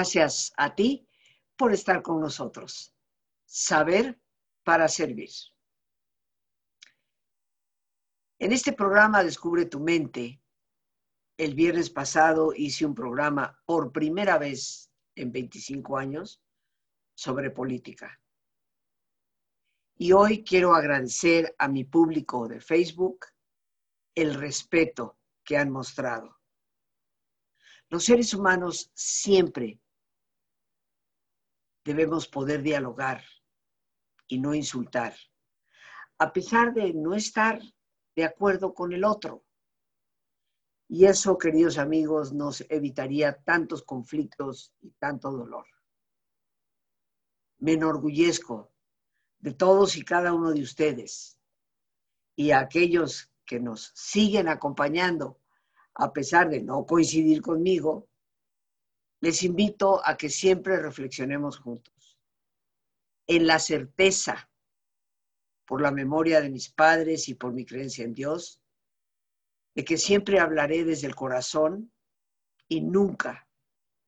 Gracias a ti por estar con nosotros. Saber para servir. En este programa Descubre tu mente, el viernes pasado hice un programa por primera vez en 25 años sobre política. Y hoy quiero agradecer a mi público de Facebook el respeto que han mostrado. Los seres humanos siempre debemos poder dialogar y no insultar, a pesar de no estar de acuerdo con el otro. Y eso, queridos amigos, nos evitaría tantos conflictos y tanto dolor. Me enorgullezco de todos y cada uno de ustedes y a aquellos que nos siguen acompañando, a pesar de no coincidir conmigo, les invito a que siempre reflexionemos juntos en la certeza, por la memoria de mis padres y por mi creencia en Dios, de que siempre hablaré desde el corazón y nunca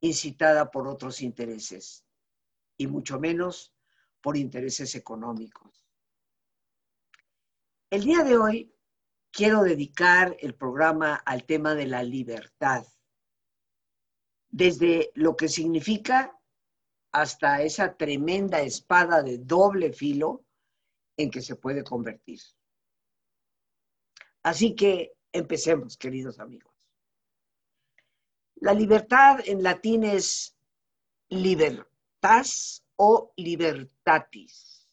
incitada por otros intereses, y mucho menos por intereses económicos. El día de hoy quiero dedicar el programa al tema de la libertad, desde lo que significa hasta esa tremenda espada de doble filo en que se puede convertir. Así que empecemos, queridos amigos. La libertad en latín es libertas o libertatis.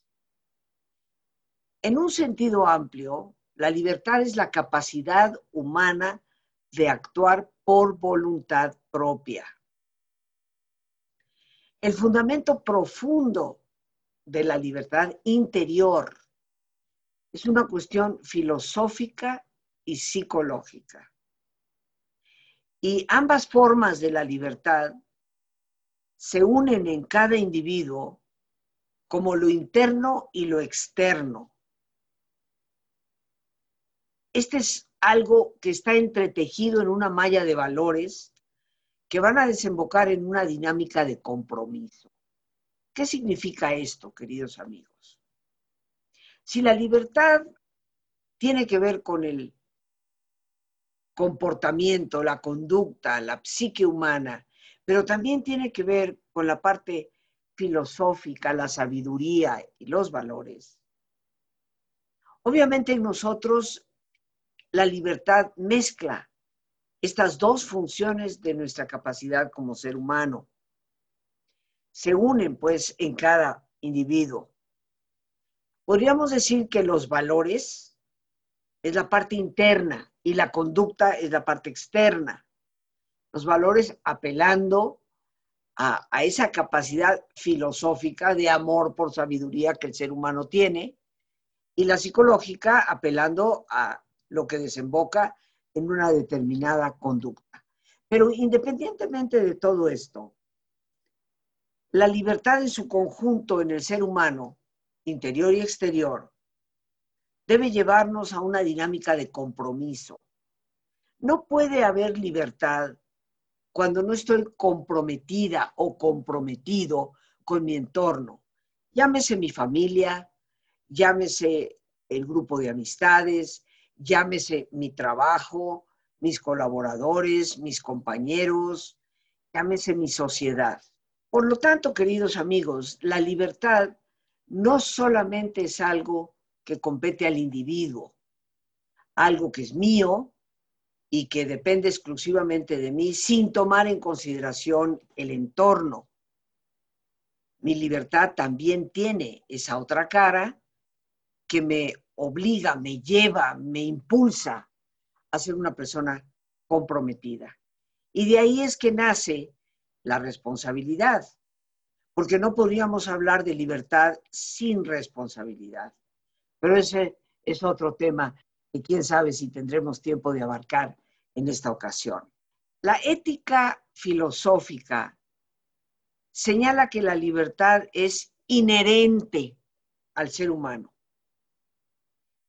En un sentido amplio, la libertad es la capacidad humana de actuar por voluntad propia el fundamento profundo de la libertad interior es una cuestión filosófica y psicológica. Y ambas formas de la libertad se unen en cada individuo como lo interno y lo externo. Este es algo que está entretejido en una malla de valores que van a desembocar en una dinámica de compromiso. ¿Qué significa esto, queridos amigos? Si la libertad tiene que ver con el comportamiento, la conducta, la psique humana, pero también tiene que ver con la parte filosófica, la sabiduría y los valores. Obviamente en nosotros la libertad mezcla estas dos funciones de nuestra capacidad como ser humano. Se unen pues en cada individuo. Podríamos decir que los valores es la parte interna y la conducta es la parte externa. Los valores apelando a, esa capacidad filosófica de amor por sabiduría que el ser humano tiene y la psicológica apelando a lo que desemboca en una determinada conducta. Pero independientemente de todo esto, la libertad en su conjunto en el ser humano, interior y exterior, debe llevarnos a una dinámica de compromiso. No puede haber libertad cuando no estoy comprometida o comprometido con mi entorno. Llámese mi familia, llámese el grupo de amistades, llámese mi trabajo, mis colaboradores, mis compañeros, llámese mi sociedad. Por lo tanto, queridos amigos, la libertad no solamente es algo que compete al individuo, algo que es mío y que depende exclusivamente de mí sin tomar en consideración el entorno. Mi libertad también tiene esa otra cara que me obliga, me lleva, me impulsa a ser una persona comprometida. Y de ahí es que nace la responsabilidad, porque no podríamos hablar de libertad sin responsabilidad. Pero ese es otro tema que quién sabe si tendremos tiempo de abarcar en esta ocasión. La ética filosófica señala que la libertad es inherente al ser humano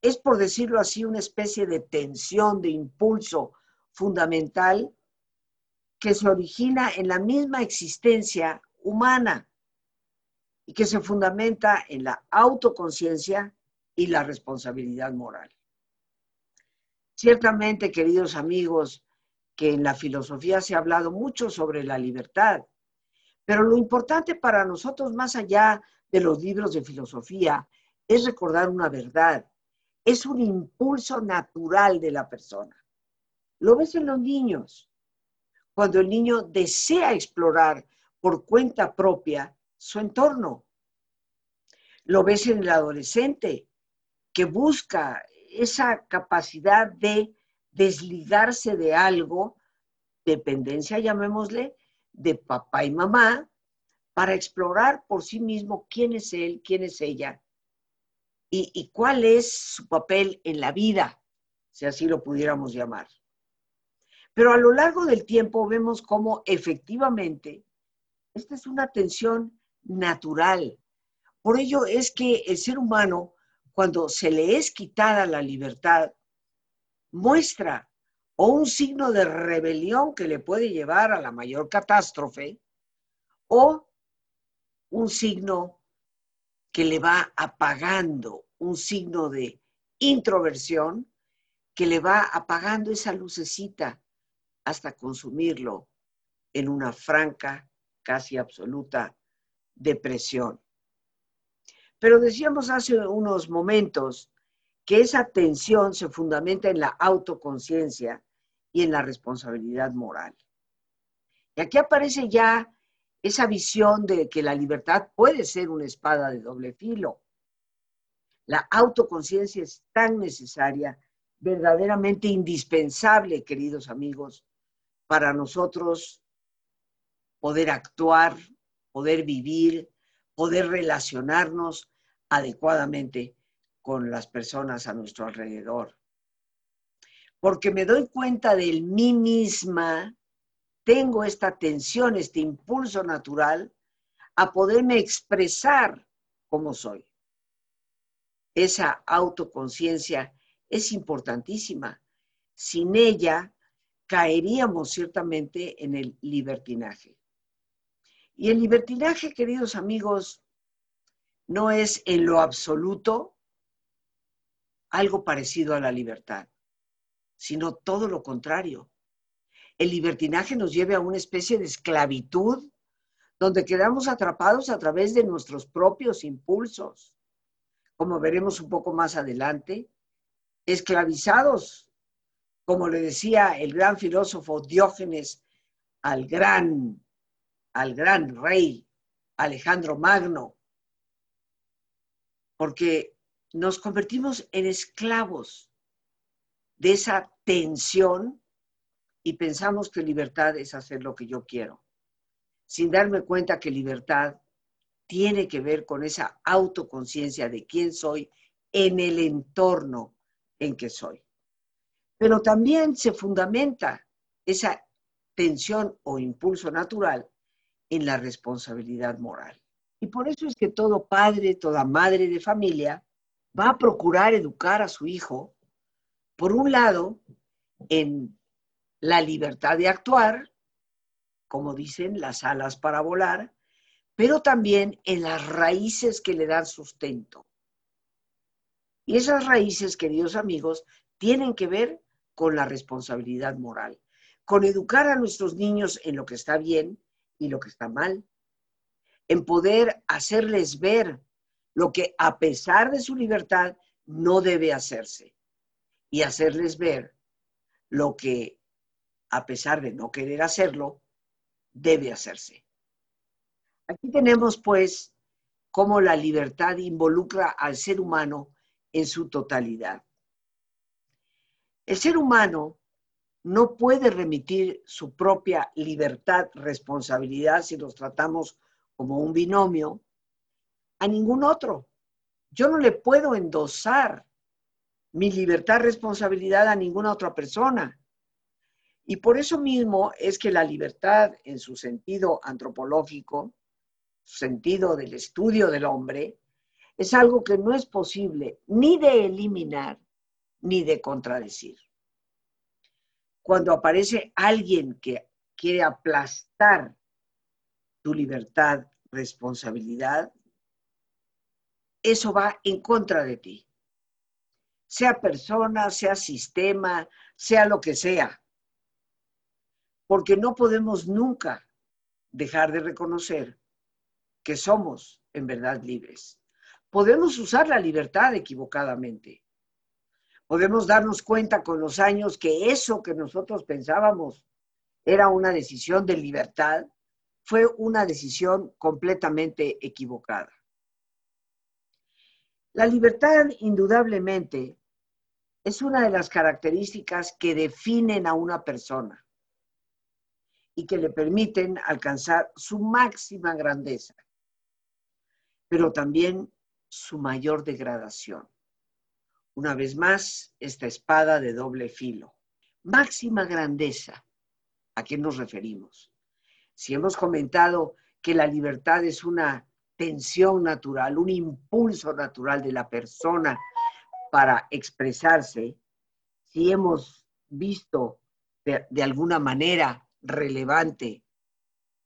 es, por decirlo así, una especie de tensión, de impulso fundamental que se origina en la misma existencia humana y que se fundamenta en la autoconciencia y la responsabilidad moral. Ciertamente, queridos amigos, que en la filosofía se ha hablado mucho sobre la libertad, pero lo importante para nosotros, más allá de los libros de filosofía, es recordar una verdad. Es un impulso natural de la persona. Lo ves en los niños. Cuando el niño desea explorar por cuenta propia su entorno. Lo ves en el adolescente que busca esa capacidad de desligarse de algo, dependencia llamémosle, de papá y mamá, para explorar por sí mismo quién es él, quién es ella y, cuál es su papel en la vida, si así lo pudiéramos llamar. Pero a lo largo del tiempo vemos cómo efectivamente esta es una tensión natural. Por ello es que el ser humano, cuando se le es quitada la libertad, muestra o un signo de rebelión que le puede llevar a la mayor catástrofe, o un signo que le va apagando, un signo de introversión que le va apagando esa lucecita hasta consumirlo en una franca, casi absoluta depresión. Pero decíamos hace unos momentos que esa tensión se fundamenta en la autoconciencia y en la responsabilidad moral. Y aquí aparece ya esa visión de que la libertad puede ser una espada de doble filo. La autoconciencia es tan necesaria, verdaderamente indispensable, queridos amigos, para nosotros poder actuar, poder vivir, poder relacionarnos adecuadamente con las personas a nuestro alrededor. Porque me doy cuenta de mí misma, tengo esta tensión, este impulso natural a poderme expresar como soy. Esa autoconciencia es importantísima. Sin ella, caeríamos ciertamente en el libertinaje. Y el libertinaje, queridos amigos, no es en lo absoluto algo parecido a la libertad, sino todo lo contrario. El libertinaje nos lleva a una especie de esclavitud donde quedamos atrapados a través de nuestros propios impulsos, como veremos un poco más adelante, esclavizados como le decía el gran filósofo Diógenes al gran, al gran rey Alejandro Magno, porque nos convertimos en esclavos de esa tensión y pensamos que libertad es hacer lo que yo quiero, sin darme cuenta que libertad tiene que ver con esa autoconciencia de quién soy en el entorno en que soy pero también se fundamenta esa tensión o impulso natural en la responsabilidad moral. Y por eso es que todo padre, toda madre de familia va a procurar educar a su hijo, por un lado, en la libertad de actuar, como dicen, las alas para volar, pero también en las raíces que le dan sustento. Y esas raíces, queridos amigos, tienen que ver con la responsabilidad moral, con educar a nuestros niños en lo que está bien y lo que está mal, en poder hacerles ver lo que a pesar de su libertad no debe hacerse y hacerles ver lo que a pesar de no querer hacerlo, debe hacerse. Aquí tenemos pues cómo la libertad involucra al ser humano en su totalidad. El ser humano no puede remitir su propia libertad, responsabilidad, si los tratamos como un binomio, a ningún otro. Yo no le puedo endosar mi libertad, responsabilidad a ninguna otra persona. Y por eso mismo es que la libertad en su sentido antropológico, sentido del estudio del hombre, es algo que no es posible ni de eliminar ni de contradecir. Cuando aparece alguien que quiere aplastar tu libertad, responsabilidad, eso va en contra de ti. Sea persona, sea sistema, sea lo que sea. Porque no podemos nunca dejar de reconocer que somos en verdad libres. Podemos usar la libertad equivocadamente. Podemos darnos cuenta con los años que eso que nosotros pensábamos era una decisión de libertad, fue una decisión completamente equivocada. La libertad, indudablemente, es una de las características que definen a una persona y que le permiten alcanzar su máxima grandeza, pero también su mayor degradación. Una vez más, esta espada de doble filo. Máxima grandeza. ¿A qué nos referimos? Si hemos comentado que la libertad es una tensión natural, un impulso natural de la persona para expresarse, si hemos visto de, de, alguna manera relevante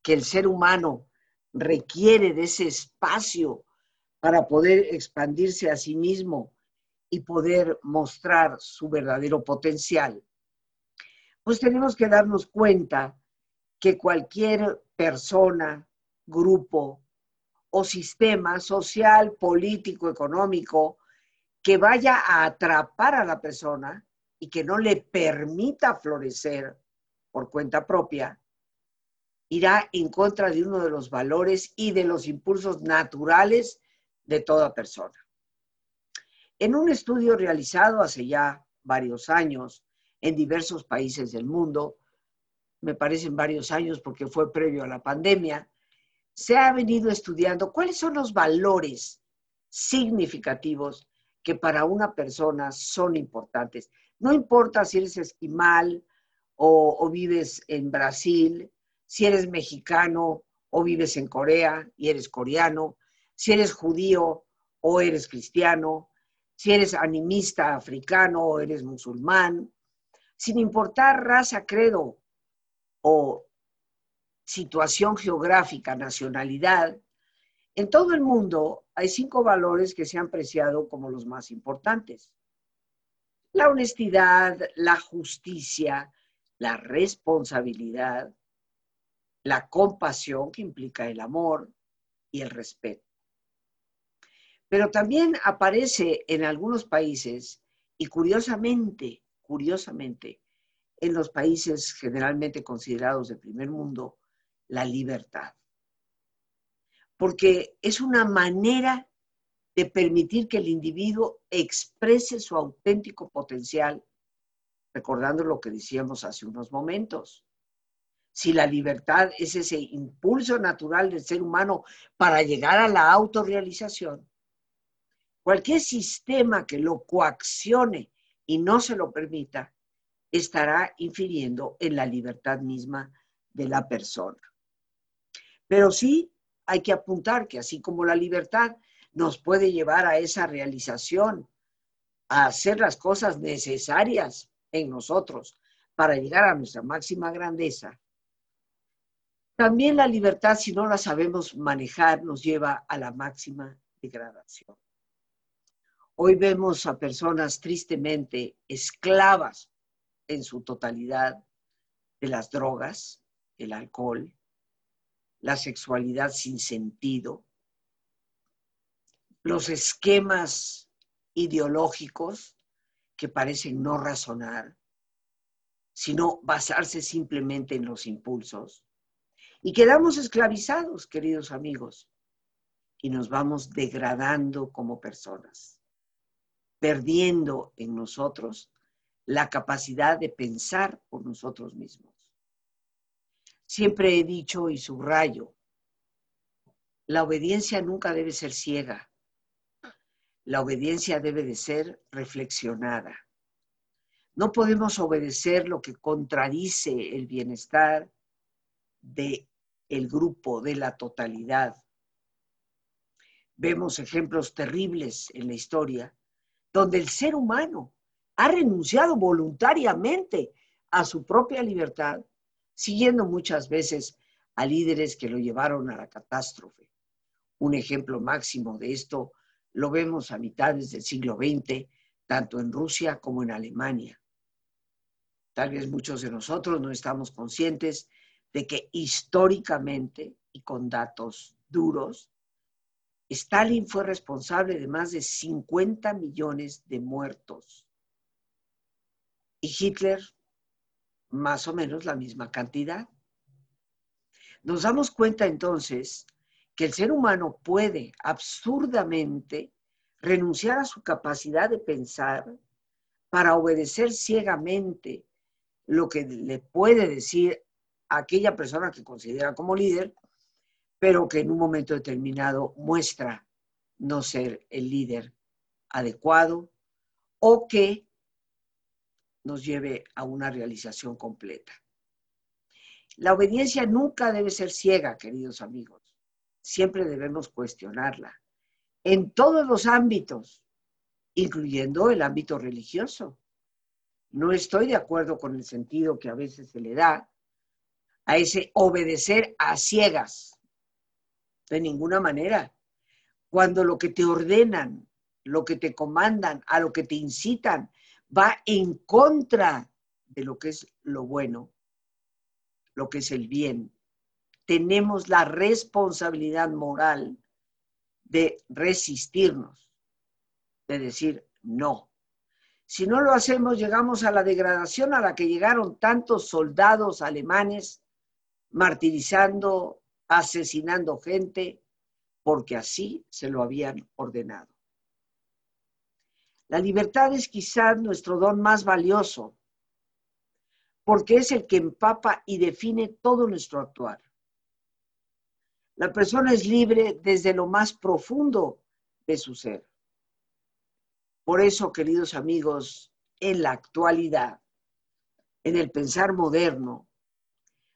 que el ser humano requiere de ese espacio para poder expandirse a sí mismo y poder mostrar su verdadero potencial, pues tenemos que darnos cuenta que cualquier persona, grupo o sistema social, político, económico, que vaya a atrapar a la persona y que no le permita florecer por cuenta propia, irá en contra de uno de los valores y de los impulsos naturales de toda persona. En un estudio realizado hace ya varios años en diversos países del mundo, me parecen varios años porque fue previo a la pandemia, se ha venido estudiando cuáles son los valores significativos que para una persona son importantes. No importa si eres esquimal o, vives en Brasil, si eres mexicano o vives en Corea y eres coreano, si eres judío o eres cristiano, si eres animista africano o eres musulmán, sin importar raza, credo o situación geográfica, nacionalidad, en todo el mundo hay cinco valores que se han apreciado como los más importantes. La honestidad, la justicia, la responsabilidad, la compasión, que implica el amor, y el respeto. Pero también aparece en algunos países, y curiosamente, curiosamente, en los países generalmente considerados de primer mundo, la libertad. Porque es una manera de permitir que el individuo exprese su auténtico potencial, recordando lo que decíamos hace unos momentos. Si la libertad es ese impulso natural del ser humano para llegar a la autorrealización, cualquier sistema que lo coaccione y no se lo permita, estará infiriendo en la libertad misma de la persona. Pero sí hay que apuntar que así como la libertad nos puede llevar a esa realización, a hacer las cosas necesarias en nosotros para llegar a nuestra máxima grandeza, también la libertad, si no la sabemos manejar, nos lleva a la máxima degradación. Hoy vemos a personas tristemente esclavas en su totalidad de las drogas, el alcohol, la sexualidad sin sentido, los esquemas ideológicos que parecen no razonar, sino basarse simplemente en los impulsos. Y quedamos esclavizados, queridos amigos, y nos vamos degradando como personas, perdiendo en nosotros la capacidad de pensar por nosotros mismos. Siempre he dicho y subrayo, la obediencia nunca debe ser ciega. La obediencia debe de ser reflexionada. No podemos obedecer lo que contradice el bienestar de el grupo, de la totalidad. Vemos ejemplos terribles en la historia donde el ser humano ha renunciado voluntariamente a su propia libertad siguiendo muchas veces a líderes que lo llevaron a la catástrofe. Un ejemplo máximo de esto lo vemos a mitades del siglo XX, tanto en Rusia como en Alemania. Tal vez muchos de nosotros no estamos conscientes de que históricamente y con datos duros, Stalin fue responsable de más de 50 millones de muertos y Hitler más o menos la misma cantidad. Nos damos cuenta entonces que el ser humano puede absurdamente renunciar a su capacidad de pensar para obedecer ciegamente lo que le puede decir aquella persona que considera como líder, pero que en un momento determinado muestra no ser el líder adecuado o que nos lleve a una realización completa. La obediencia nunca debe ser ciega, queridos amigos. Siempre debemos cuestionarla en todos los ámbitos, incluyendo el ámbito religioso. No estoy de acuerdo con el sentido que a veces se le da a ese obedecer a ciegas. De ninguna manera. Cuando lo que te ordenan, lo que te comandan, a lo que te incitan, va en contra de lo que es lo bueno, lo que es el bien. Tenemos la responsabilidad moral de resistirnos, de decir no. Si no lo hacemos, llegamos a la degradación a la que llegaron tantos soldados alemanes martirizando, asesinando gente, porque así se lo habían ordenado. La libertad es quizás nuestro don más valioso, porque es el que empapa y define todo nuestro actuar. La persona es libre desde lo más profundo de su ser. Por eso, queridos amigos, en la actualidad, en el pensar moderno,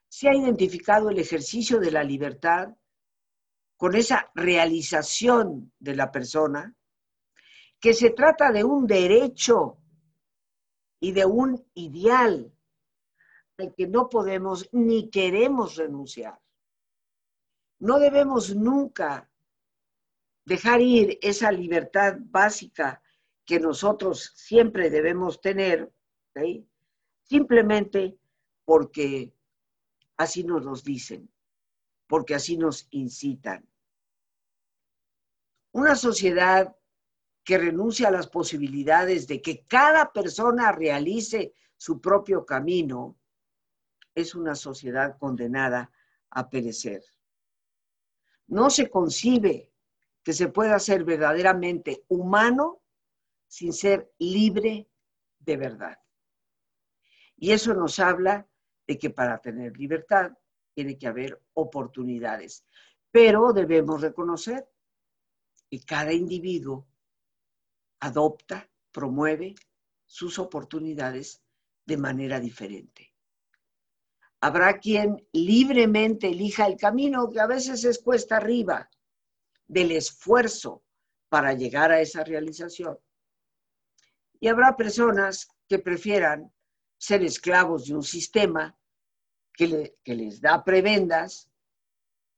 se ha identificado el ejercicio de la libertad con esa realización de la persona, que se trata de un derecho y de un ideal al que no podemos ni queremos renunciar. No debemos nunca dejar ir esa libertad básica que nosotros siempre debemos tener, simplemente porque Así nos los dicen, porque así nos incitan. Una sociedad que renuncia a las posibilidades de que cada persona realice su propio camino es una sociedad condenada a perecer. No se concibe que se pueda ser verdaderamente humano sin ser libre de verdad. Y eso nos habla de que para tener libertad tiene que haber oportunidades. Pero debemos reconocer que cada individuo adopta, promueve sus oportunidades de manera diferente. Habrá quien libremente elija el camino que a veces es cuesta arriba del esfuerzo para llegar a esa realización. Y habrá personas que prefieran ser esclavos de un sistema que, les da prebendas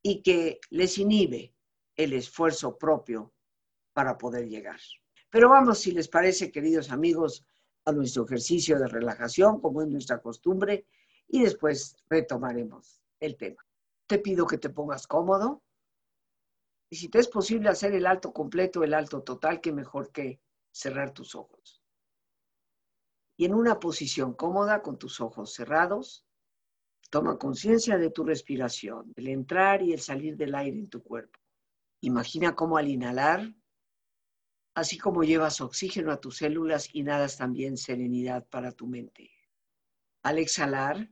y que les inhibe el esfuerzo propio para poder llegar. Pero vamos, si les parece, queridos amigos, a nuestro ejercicio de relajación, como es nuestra costumbre, y después retomaremos el tema. Te pido que te pongas cómodo y si te es posible hacer el alto completo, el alto total, que mejor que cerrar tus ojos. Y en una posición cómoda, con tus ojos cerrados, Toma conciencia de tu respiración, el entrar y el salir del aire en tu cuerpo. Imagina cómo al inhalar, así como llevas oxígeno a tus células, inhalas también serenidad para tu mente. Al exhalar,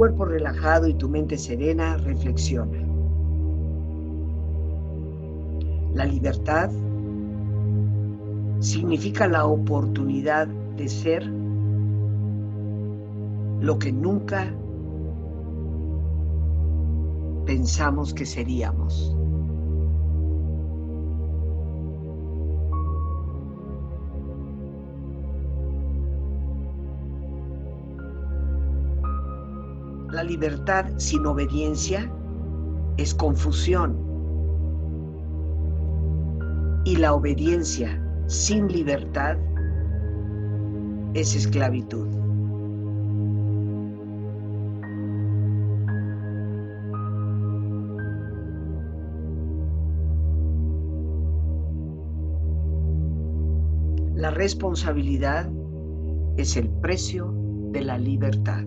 Cuerpo relajado y tu mente serena, reflexiona. La libertad significa la oportunidad de ser lo que nunca pensamos que seríamos. La libertad sin obediencia es confusión y la obediencia sin libertad es esclavitud. La responsabilidad es el precio de la libertad.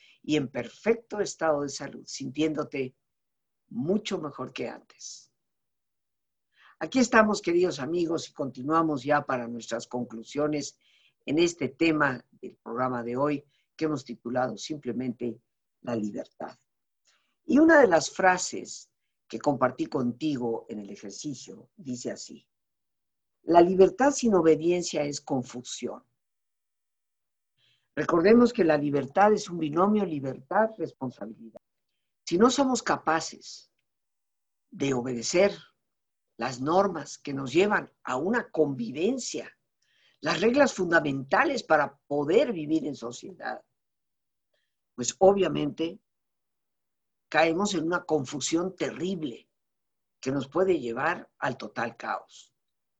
y en perfecto estado de salud, sintiéndote mucho mejor que antes. Aquí estamos, queridos amigos, y continuamos ya para nuestras conclusiones en este tema del programa de hoy que hemos titulado simplemente La libertad. Y una de las frases que compartí contigo en el ejercicio dice así, la libertad sin obediencia es confusión. Recordemos que la libertad es un binomio libertad-responsabilidad. Si no somos capaces de obedecer las normas que nos llevan a una convivencia, las reglas fundamentales para poder vivir en sociedad, pues obviamente caemos en una confusión terrible que nos puede llevar al total caos,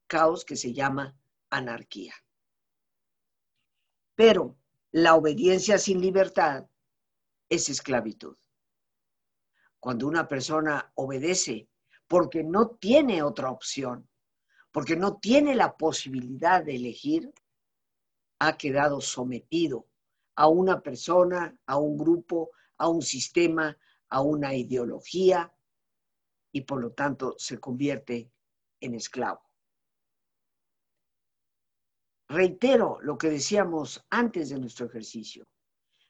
caos que se llama anarquía. Pero la obediencia sin libertad es esclavitud. Cuando una persona obedece porque no tiene otra opción, porque no tiene la posibilidad de elegir, ha quedado sometido a una persona, a un grupo, a un sistema, a una ideología y por lo tanto se convierte en esclavo. Reitero lo que decíamos antes de nuestro ejercicio.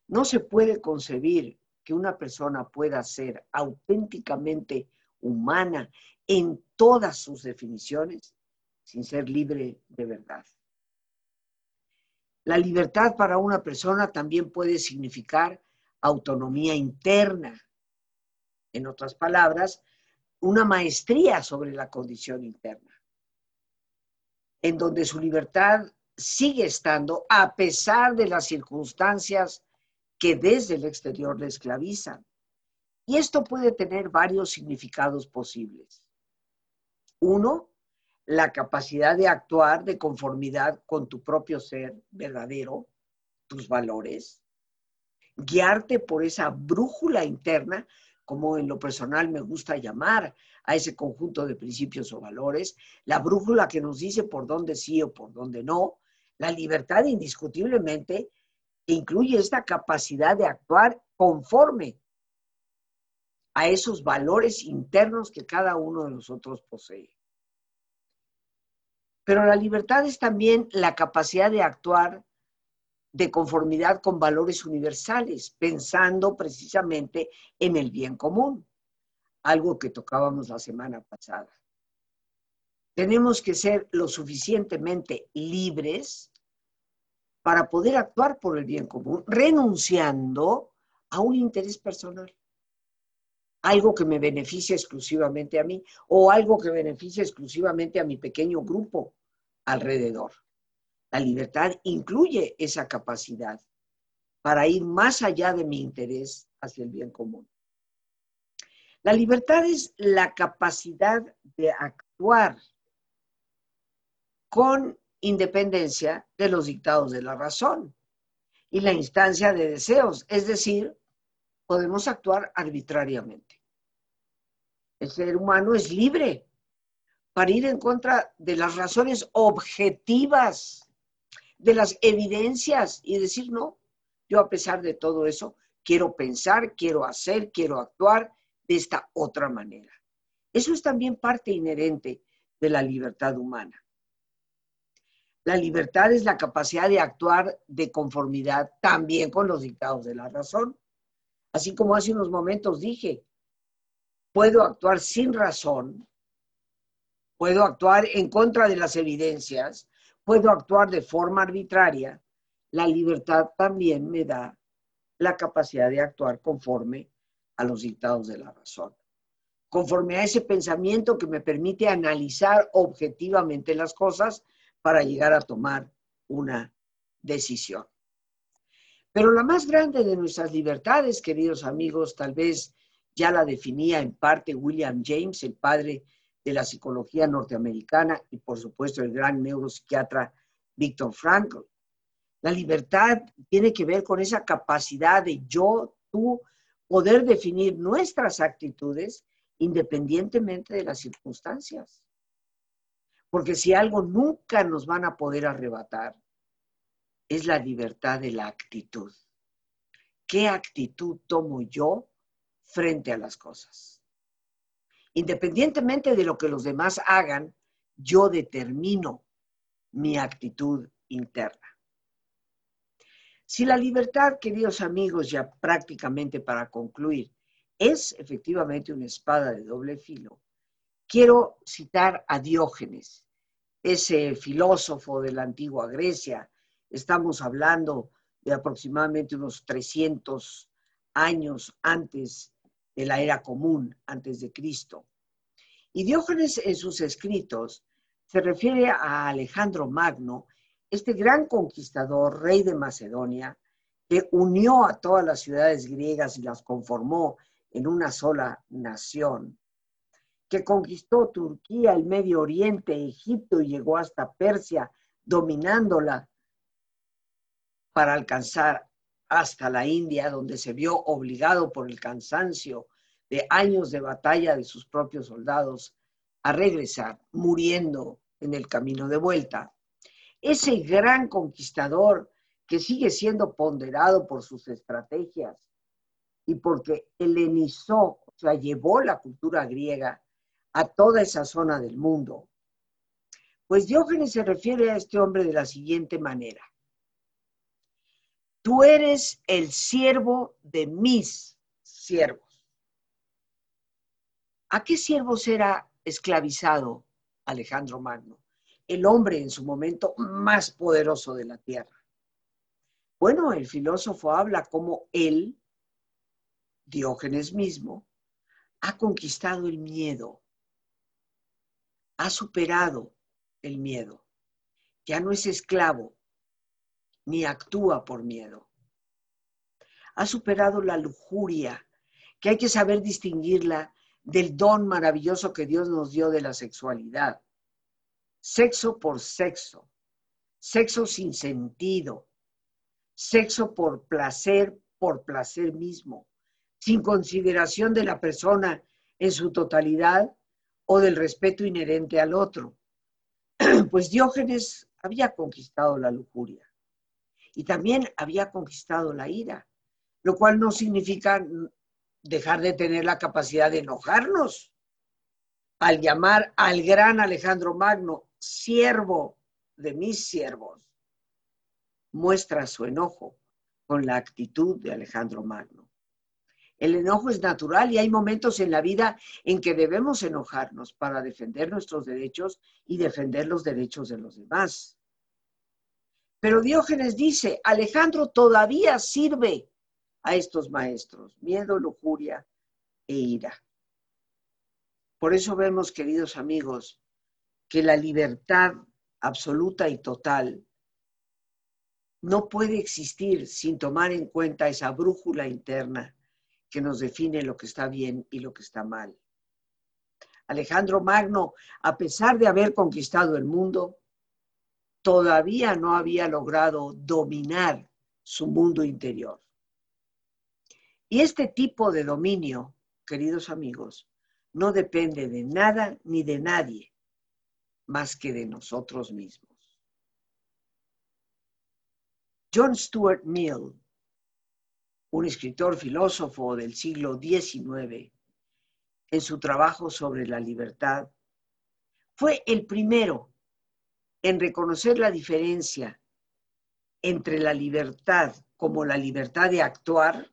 No se puede concebir que una persona pueda ser auténticamente humana en todas sus definiciones sin ser libre de verdad. La libertad para una persona también puede significar autonomía interna. En otras palabras, una maestría sobre la condición interna, en donde su libertad sigue estando a pesar de las circunstancias que desde el exterior le esclavizan. Y esto puede tener varios significados posibles. Uno, la capacidad de actuar de conformidad con tu propio ser verdadero, tus valores, guiarte por esa brújula interna, como en lo personal me gusta llamar a ese conjunto de principios o valores, la brújula que nos dice por dónde sí o por dónde no, la libertad indiscutiblemente incluye esta capacidad de actuar conforme a esos valores internos que cada uno de nosotros posee. Pero la libertad es también la capacidad de actuar de conformidad con valores universales, pensando precisamente en el bien común, algo que tocábamos la semana pasada. Tenemos que ser lo suficientemente libres para poder actuar por el bien común, renunciando a un interés personal. Algo que me beneficia exclusivamente a mí o algo que beneficia exclusivamente a mi pequeño grupo alrededor. La libertad incluye esa capacidad para ir más allá de mi interés hacia el bien común. La libertad es la capacidad de actuar con independencia de los dictados de la razón y la instancia de deseos, es decir, podemos actuar arbitrariamente. El ser humano es libre para ir en contra de las razones objetivas, de las evidencias y decir, no, yo a pesar de todo eso, quiero pensar, quiero hacer, quiero actuar de esta otra manera. Eso es también parte inherente de la libertad humana. La libertad es la capacidad de actuar de conformidad también con los dictados de la razón. Así como hace unos momentos dije, puedo actuar sin razón, puedo actuar en contra de las evidencias, puedo actuar de forma arbitraria. La libertad también me da la capacidad de actuar conforme a los dictados de la razón, conforme a ese pensamiento que me permite analizar objetivamente las cosas para llegar a tomar una decisión. Pero la más grande de nuestras libertades, queridos amigos, tal vez ya la definía en parte William James, el padre de la psicología norteamericana y por supuesto el gran neuropsiquiatra Víctor Frankl. La libertad tiene que ver con esa capacidad de yo, tú, poder definir nuestras actitudes independientemente de las circunstancias. Porque si algo nunca nos van a poder arrebatar, es la libertad de la actitud. ¿Qué actitud tomo yo frente a las cosas? Independientemente de lo que los demás hagan, yo determino mi actitud interna. Si la libertad, queridos amigos, ya prácticamente para concluir, es efectivamente una espada de doble filo, Quiero citar a Diógenes, ese filósofo de la antigua Grecia. Estamos hablando de aproximadamente unos 300 años antes de la era común, antes de Cristo. Y Diógenes en sus escritos se refiere a Alejandro Magno, este gran conquistador, rey de Macedonia, que unió a todas las ciudades griegas y las conformó en una sola nación que conquistó Turquía, el Medio Oriente, Egipto y llegó hasta Persia, dominándola para alcanzar hasta la India, donde se vio obligado por el cansancio de años de batalla de sus propios soldados a regresar, muriendo en el camino de vuelta. Ese gran conquistador que sigue siendo ponderado por sus estrategias y porque helenizó, o sea, llevó la cultura griega a toda esa zona del mundo. Pues Diógenes se refiere a este hombre de la siguiente manera. Tú eres el siervo de mis siervos. ¿A qué siervos era esclavizado Alejandro Magno? El hombre en su momento más poderoso de la tierra. Bueno, el filósofo habla como él, Diógenes mismo, ha conquistado el miedo ha superado el miedo. Ya no es esclavo, ni actúa por miedo. Ha superado la lujuria, que hay que saber distinguirla del don maravilloso que Dios nos dio de la sexualidad. Sexo por sexo, sexo sin sentido, sexo por placer, por placer mismo, sin consideración de la persona en su totalidad o del respeto inherente al otro. Pues Diógenes había conquistado la lujuria y también había conquistado la ira, lo cual no significa dejar de tener la capacidad de enojarnos. Al llamar al gran Alejandro Magno siervo de mis siervos, muestra su enojo con la actitud de Alejandro Magno. El enojo es natural y hay momentos en la vida en que debemos enojarnos para defender nuestros derechos y defender los derechos de los demás. Pero Diógenes dice, Alejandro todavía sirve a estos maestros, miedo, lujuria e ira. Por eso vemos, queridos amigos, que la libertad absoluta y total no puede existir sin tomar en cuenta esa brújula interna que nos define lo que está bien y lo que está mal. Alejandro Magno, a pesar de haber conquistado el mundo, todavía no había logrado dominar su mundo interior. Y este tipo de dominio, queridos amigos, no depende de nada ni de nadie más que de nosotros mismos. John Stuart Mill, un escritor filósofo del siglo XIX, en su trabajo sobre la libertad, fue el primero en reconocer la diferencia entre la libertad como la libertad de actuar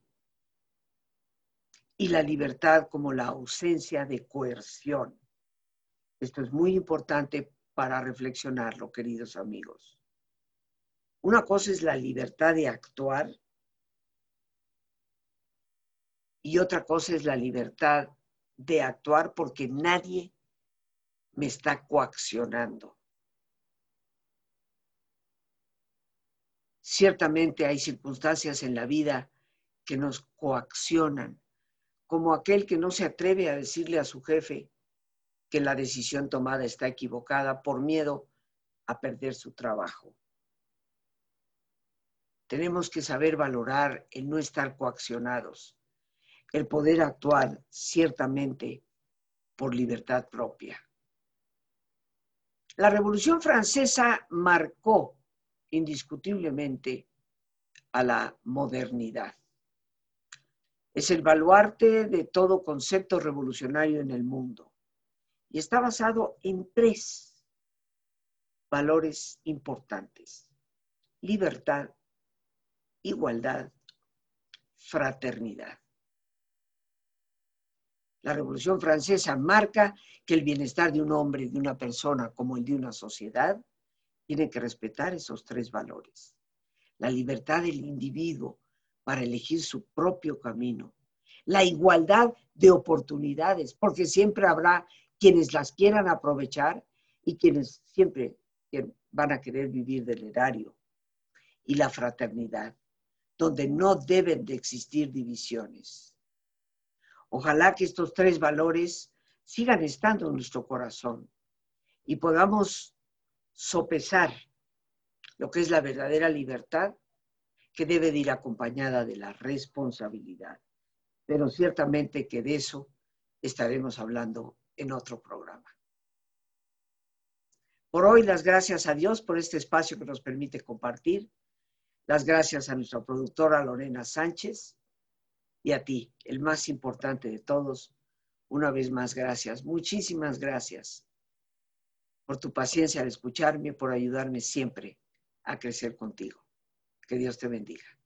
y la libertad como la ausencia de coerción. Esto es muy importante para reflexionarlo, queridos amigos. Una cosa es la libertad de actuar y otra cosa es la libertad de actuar porque nadie me está coaccionando. Ciertamente hay circunstancias en la vida que nos coaccionan, como aquel que no se atreve a decirle a su jefe que la decisión tomada está equivocada por miedo a perder su trabajo. Tenemos que saber valorar el no estar coaccionados, el poder actuar ciertamente por libertad propia. La Revolución Francesa marcó indiscutiblemente a la modernidad. Es el baluarte de todo concepto revolucionario en el mundo y está basado en tres valores importantes. Libertad, igualdad, fraternidad. La Revolución Francesa marca que el bienestar de un hombre, de una persona, como el de una sociedad, tiene que respetar esos tres valores. La libertad del individuo para elegir su propio camino. La igualdad de oportunidades, porque siempre habrá quienes las quieran aprovechar y quienes siempre van a querer vivir del erario. Y la fraternidad, donde no deben de existir divisiones. Ojalá que estos tres valores sigan estando en nuestro corazón y podamos sopesar lo que es la verdadera libertad, que debe de ir acompañada de la responsabilidad. Pero ciertamente que de eso estaremos hablando en otro programa. Por hoy, las gracias a Dios por este espacio que nos permite compartir las gracias a nuestra productora Lorena Sánchez y a ti, el más importante de todos. Una vez más, gracias. Muchísimas gracias por tu paciencia al escucharme, por ayudarme siempre a crecer contigo. Que Dios te bendiga.